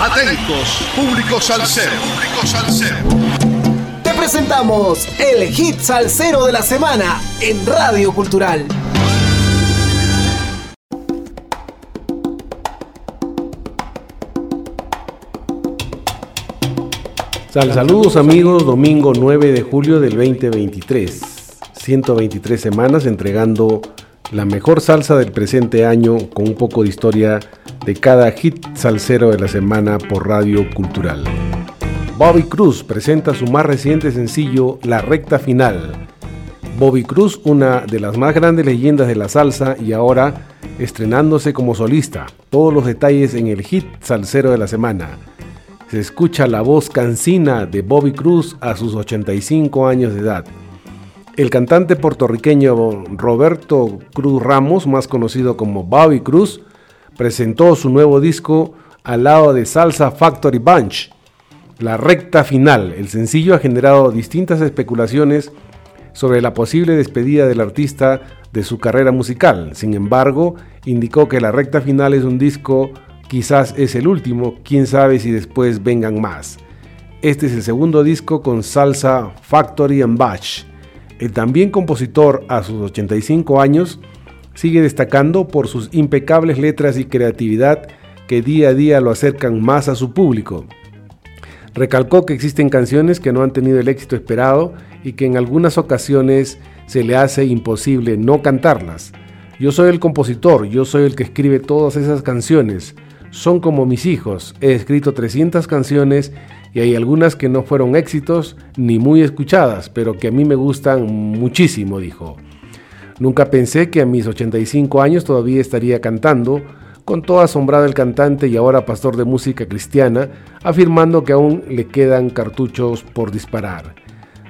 Atentos, público salsero. Público salsero. Te presentamos el hit salsero de la semana en Radio Cultural. saludos amigos, domingo 9 de julio del 2023. 123 semanas entregando la mejor salsa del presente año con un poco de historia de cada hit salsero de la semana por Radio Cultural. Bobby Cruz presenta su más reciente sencillo La Recta Final. Bobby Cruz, una de las más grandes leyendas de la salsa y ahora estrenándose como solista. Todos los detalles en el hit salsero de la semana. Se escucha la voz cansina de Bobby Cruz a sus 85 años de edad. El cantante puertorriqueño Roberto Cruz Ramos, más conocido como Bobby Cruz, presentó su nuevo disco al lado de Salsa Factory Bunch. La recta final, el sencillo ha generado distintas especulaciones sobre la posible despedida del artista de su carrera musical. Sin embargo, indicó que la recta final es un disco, quizás es el último, quién sabe si después vengan más. Este es el segundo disco con Salsa Factory and Batch. El también compositor a sus 85 años sigue destacando por sus impecables letras y creatividad que día a día lo acercan más a su público. Recalcó que existen canciones que no han tenido el éxito esperado y que en algunas ocasiones se le hace imposible no cantarlas. Yo soy el compositor, yo soy el que escribe todas esas canciones. Son como mis hijos. He escrito 300 canciones y hay algunas que no fueron éxitos ni muy escuchadas, pero que a mí me gustan muchísimo, dijo. Nunca pensé que a mis 85 años todavía estaría cantando, con todo asombrado el cantante y ahora pastor de música cristiana, afirmando que aún le quedan cartuchos por disparar.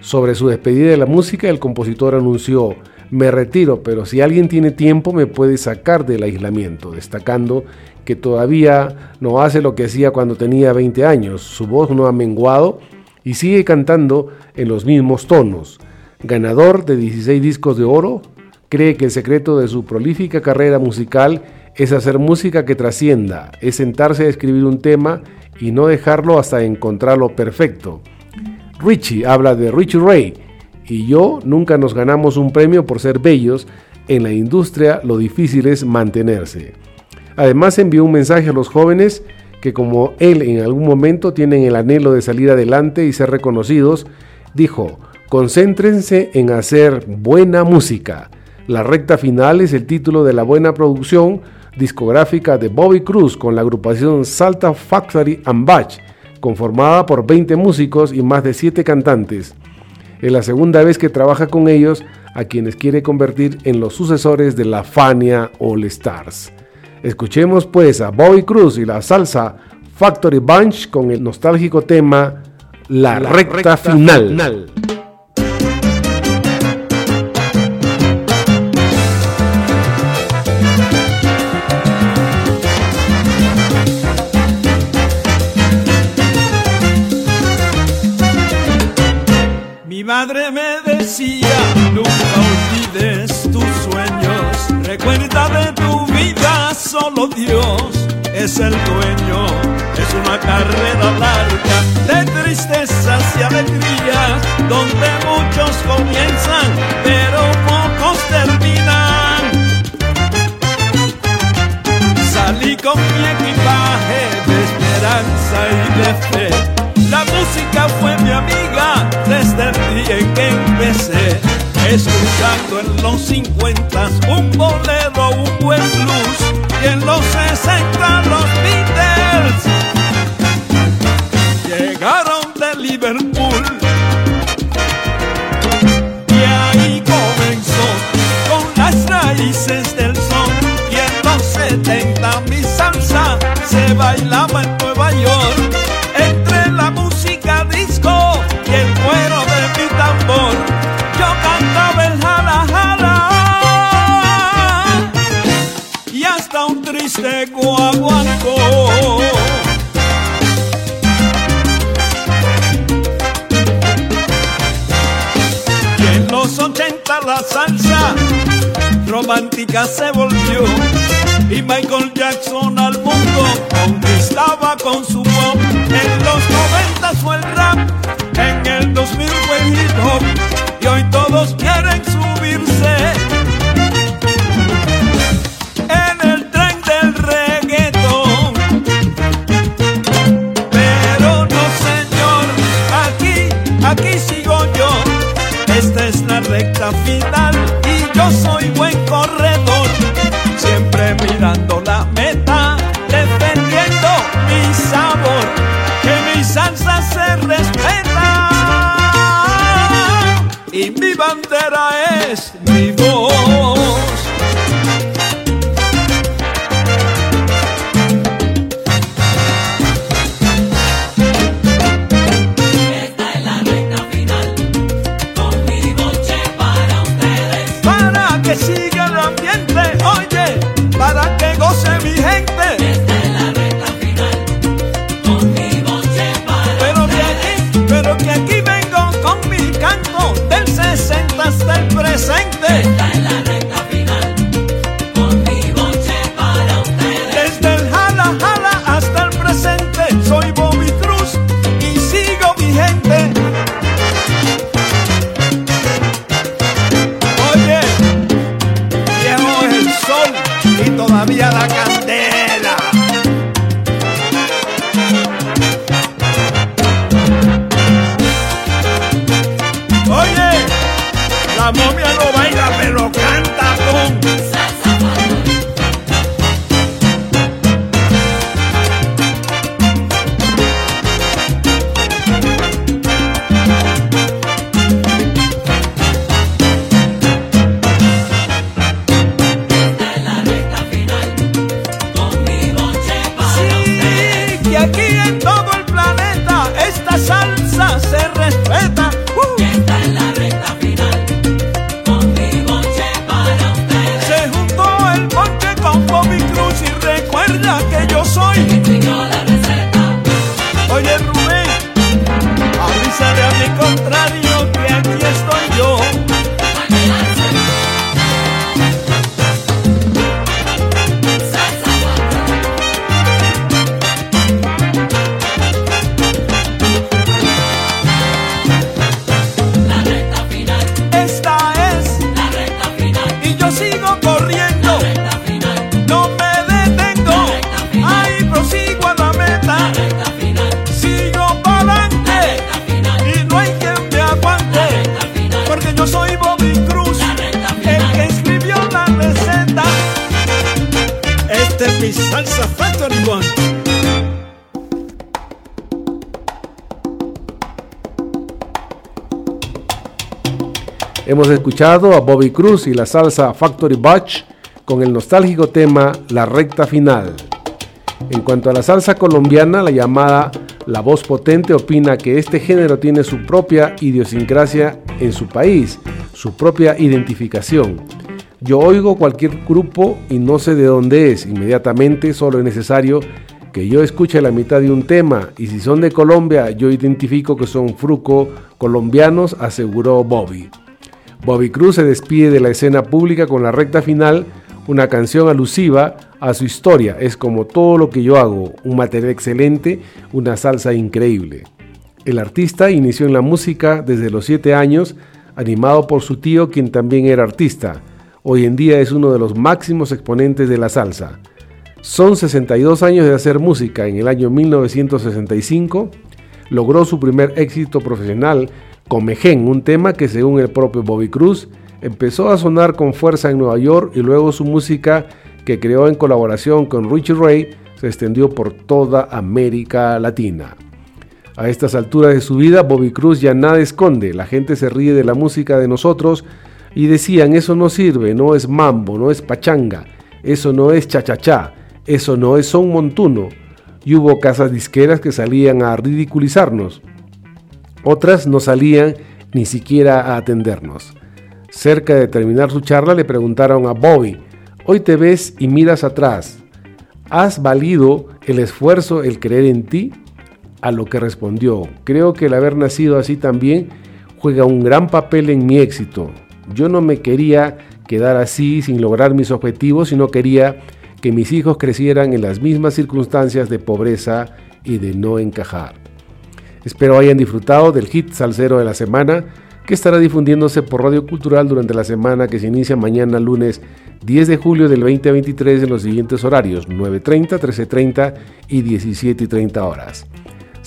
Sobre su despedida de la música, el compositor anunció, me retiro, pero si alguien tiene tiempo me puede sacar del aislamiento, destacando que todavía no hace lo que hacía cuando tenía 20 años, su voz no ha menguado y sigue cantando en los mismos tonos. Ganador de 16 discos de oro, Cree que el secreto de su prolífica carrera musical es hacer música que trascienda, es sentarse a escribir un tema y no dejarlo hasta encontrarlo perfecto. Richie habla de Richie Ray y yo nunca nos ganamos un premio por ser bellos, en la industria lo difícil es mantenerse. Además envió un mensaje a los jóvenes que como él en algún momento tienen el anhelo de salir adelante y ser reconocidos, dijo, concéntrense en hacer buena música. La recta final es el título de la buena producción discográfica de Bobby Cruz con la agrupación Salta Factory and Batch, conformada por 20 músicos y más de 7 cantantes. Es la segunda vez que trabaja con ellos, a quienes quiere convertir en los sucesores de la Fania All Stars. Escuchemos pues a Bobby Cruz y la salsa Factory Bunch con el nostálgico tema La, recta, final. madre me decía, el dueño. Es una carrera larga de tristezas y alegrías, donde muchos comienzan, pero pocos terminan. Salí con mi equipaje de esperanza y de fe la música fue mi amiga desde el día en que empecé. Escuchando en los 50 un bolero, un buen blues y en los 60 los Beatles llegaron de Liverpool. Y ahí comenzó con las raíces del son y en los 70 mi salsa se bailaba la salsa romántica se volvió y Michael Jackson al mundo conquistaba con su pop. En los 90 fue el rap, en el 2000 fue el hip hop y hoy todos quieren subirse. Y mi bandera es mi voz. para que siga el ambiente, Hemos escuchado a Bobby Cruz y la salsa Factory Batch con el nostálgico tema La recta final. En cuanto a la salsa colombiana, la llamada La Voz Potente opina que este género tiene su propia idiosincrasia en su país, su propia identificación. Yo oigo cualquier grupo y no sé de dónde es, inmediatamente solo es necesario que yo escuche la mitad de un tema y si son de Colombia yo identifico que son fruco colombianos, aseguró Bobby. Bobby Cruz se despide de la escena pública con la recta final, una canción alusiva a su historia. Es como todo lo que yo hago, un material excelente, una salsa increíble. El artista inició en la música desde los 7 años, animado por su tío, quien también era artista. Hoy en día es uno de los máximos exponentes de la salsa. Son 62 años de hacer música. En el año 1965 logró su primer éxito profesional Comején, un tema que según el propio Bobby Cruz empezó a sonar con fuerza en Nueva York y luego su música que creó en colaboración con Richie Ray se extendió por toda América Latina. A estas alturas de su vida, Bobby Cruz ya nada esconde, la gente se ríe de la música de nosotros y decían, eso no sirve, no es mambo, no es pachanga, eso no es cha-cha-cha, eso no es son montuno. Y hubo casas disqueras que salían a ridiculizarnos. Otras no salían ni siquiera a atendernos. Cerca de terminar su charla le preguntaron a Bobby, hoy te ves y miras atrás, ¿has valido el esfuerzo, el creer en ti? A lo que respondió, creo que el haber nacido así también juega un gran papel en mi éxito. Yo no me quería quedar así sin lograr mis objetivos, sino quería que mis hijos crecieran en las mismas circunstancias de pobreza y de no encajar. Espero hayan disfrutado del hit salsero de la semana que estará difundiéndose por Radio Cultural durante la semana que se inicia mañana lunes 10 de julio del 2023 en los siguientes horarios 9.30, 13.30 y 17.30 horas.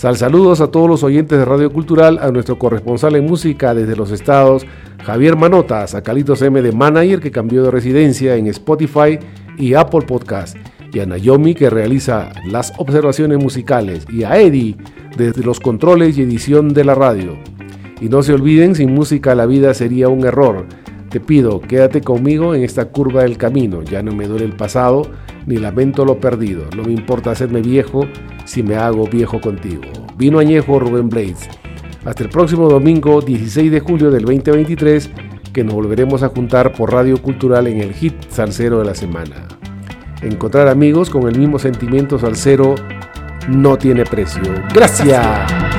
Sal saludos a todos los oyentes de Radio Cultural, a nuestro corresponsal en música desde los estados, Javier Manotas, a Calitos M de Manager que cambió de residencia en Spotify y Apple Podcast, y a Naomi que realiza las observaciones musicales, y a Eddie desde los controles y edición de la radio. Y no se olviden, sin música la vida sería un error. Te pido, quédate conmigo en esta curva del camino. Ya no me duele el pasado, ni lamento lo perdido. No me importa hacerme viejo si me hago viejo contigo. Vino añejo Rubén Blades. Hasta el próximo domingo 16 de julio del 2023, que nos volveremos a juntar por Radio Cultural en el hit salsero de la semana. Encontrar amigos con el mismo sentimiento salsero no tiene precio. Gracias.